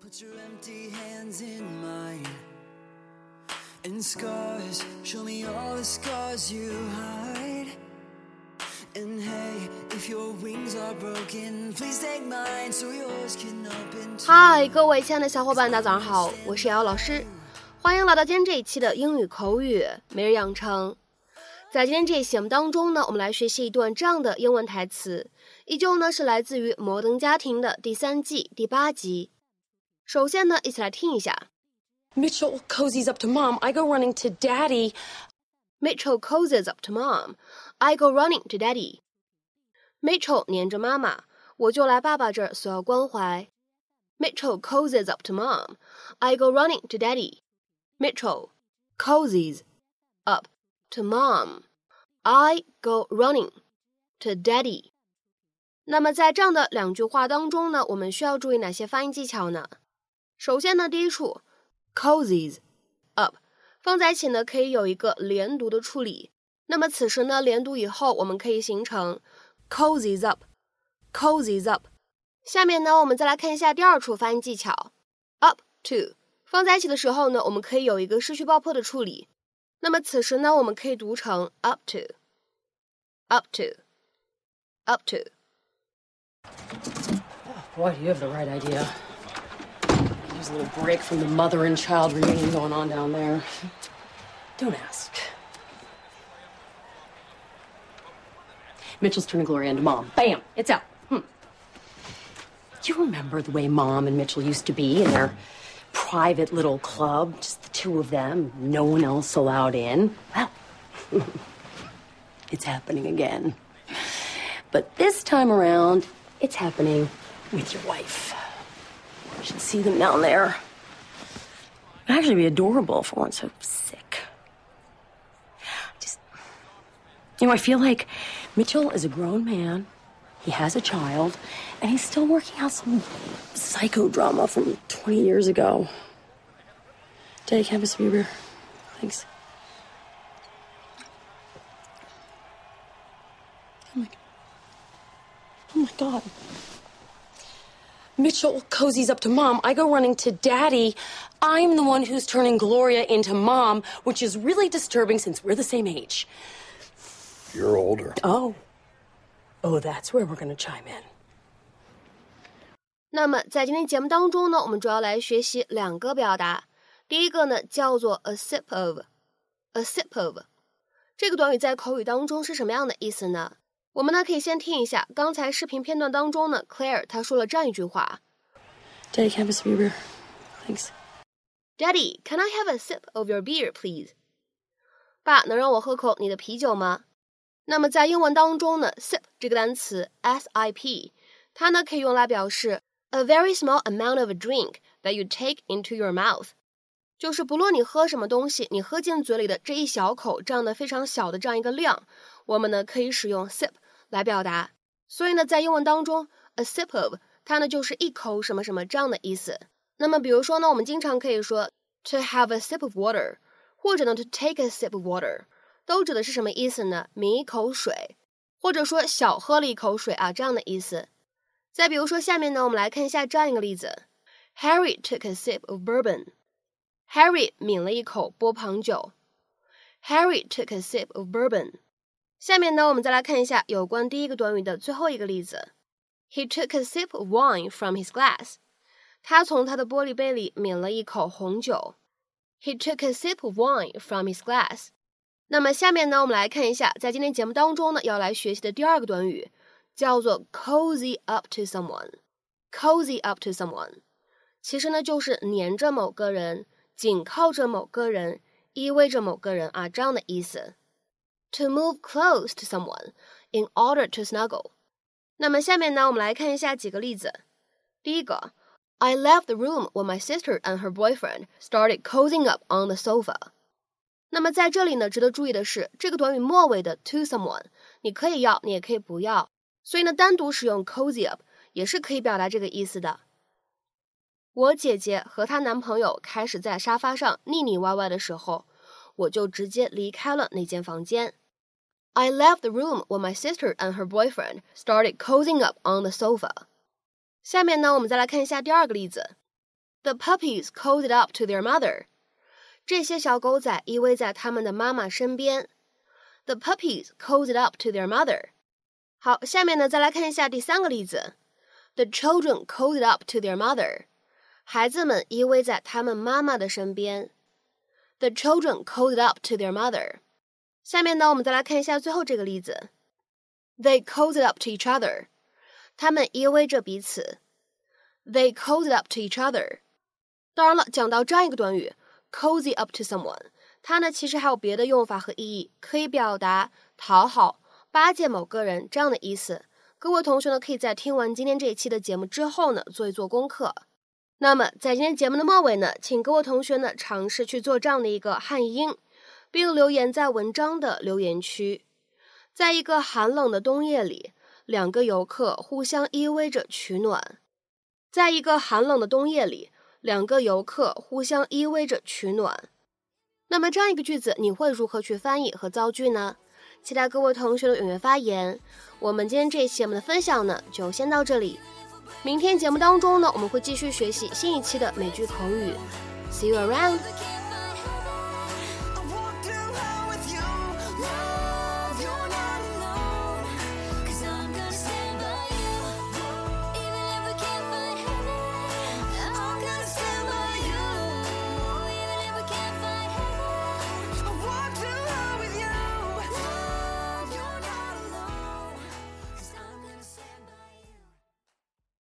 Put your empty hands in mine. And scars, show me all the scars you hide. And hey, if your wings are broken, please take mine so yours can open. too. 嗨，各位亲爱的小伙伴，大家早上好，我是瑶瑶老师，欢迎来到今天这一期的英语口语每日养成。在今天这一期节目当中呢，我们来学习一段这样的英文台词，依旧呢是来自于《摩登家庭》的第三季第八集。首先呢，一起来听一下 Mitchell cozies up to mom. I go running to daddy. Mitchell cozies up to mom. I go running to daddy. Mitchell 黏着妈妈，我就来爸爸这儿索要关怀。Mitchell cozies up to mom. I go running to daddy. Mitchell cozies up to mom. I go running to daddy. 那么在这样的两句话当中呢，我们需要注意哪些发音技巧呢？ 首先呢，第一处 cozies up 放在一起呢，可以有一个连读的处理。那么此时呢，连读以后，我们可以形成 cozies up，cozies up。下面呢，我们再来看一下第二处发音技巧，up to 放在一起的时候呢，我们可以有一个失去爆破的处理。那么此时呢，我们可以读成 up to，up to，up to。Why do you have the right idea. A little break from the mother and child reunion going on down there. Don't ask. Mitchell's turning Gloria into mom. Bam! It's out. Hmm. You remember the way mom and Mitchell used to be in their private little club? Just the two of them, no one else allowed in? Well, it's happening again. But this time around, it's happening with your wife. Should see them down there. It'd actually be adorable if we weren't so sick. Just, you know, I feel like Mitchell is a grown man. He has a child, and he's still working out some psychodrama from 20 years ago. Daddy, can I have a? Thanks. Oh my, oh my God. Mitchell cozies up to mom. I go running to daddy. I'm the one who's turning Gloria into mom, which is really disturbing since we're the same age. You're older. Oh. Oh, that's where we're going to chime in. 那么在今天节目当中呢，我们主要来学习两个表达。第一个呢叫做 a sip of，a sip of 这个短语在口语当中是什么样的意思呢？ 我们呢可以先听一下刚才视频片段当中呢，Claire 她说了这样一句话 Daddy, can I have a beer? Thanks.：“Daddy, can I have a sip of your beer, please？” 爸，能让我喝口你的啤酒吗？那么在英文当中呢，sip 这个单词 s i p，它呢可以用来表示 a very small amount of a drink that you take into your mouth，就是不论你喝什么东西，你喝进嘴里的这一小口这样的非常小的这样一个量，我们呢可以使用 sip 来表达。所以呢，在英文当中，a sip of 它呢就是一口什么什么这样的意思。那么比如说呢，我们经常可以说 to have a sip of water，或者呢 to take a sip of water。都指的是什么意思呢？抿一口水，或者说小喝了一口水啊，这样的意思。再比如说，下面呢，我们来看一下这样一个例子：Harry took a sip of bourbon。Harry 抿了一口波旁酒。Harry took a sip of bourbon。下面呢，我们再来看一下有关第一个短语的最后一个例子：He took a sip of wine from his glass。他从他的玻璃杯里抿了一口红酒。He took a sip of wine from his glass。那么下面呢，我们来看一下，在今天节目当中呢，要来学习的第二个短语叫做 cozy up to someone。cozy up to someone，其实呢就是黏着某个人，紧靠着某个人，依偎着某个人啊，这样的意思。To move close to someone in order to snuggle。那么下面呢，我们来看一下几个例子。第一个，I left the room when my sister and her boyfriend started cozying up on the sofa。那么在这里呢，值得注意的是，这个短语末尾的 to someone，你可以要，你也可以不要。所以呢，单独使用 cozy up 也是可以表达这个意思的。我姐姐和她男朋友开始在沙发上腻腻歪歪的时候，我就直接离开了那间房间。I left the room when my sister and her boyfriend started cozying up on the sofa。下面呢，我们再来看一下第二个例子。 The puppies cozied up to their mother. 这些小狗仔依偎在他们的妈妈身边。The puppies cozied up to their mother. 好，下面呢，再来看一下第三个例子。The children cozied up to their mother. 孩子们依偎在他们妈妈的身边。 The children cozied up to their mother. 下面呢，我们再来看一下最后这个例子。They cozied up to each other. 他们依偎着彼此。They cozied up to each other. 当然了，讲到这样一个短语，cozy up to someone，它呢其实还有别的用法和意义，可以表达讨好、巴结某个人这样的意思。各位同学呢，可以在听完今天这一期的节目之后呢，做一做功课。那么在今天节目的末尾呢，请各位同学呢尝试去做这样的一个汉译英，并留言在文章的留言区。在一个寒冷的冬夜里，两个游客互相依偎着取暖。在一个寒冷的冬夜里。两个游客互相依偎着取暖。那么这样一个句子，你会如何去翻译和造句呢？期待各位同学的踊跃发言。我们今天这一期节目的分享呢，就先到这里。明天节目当中呢，我们会继续学习新一期的美剧口语。See you around.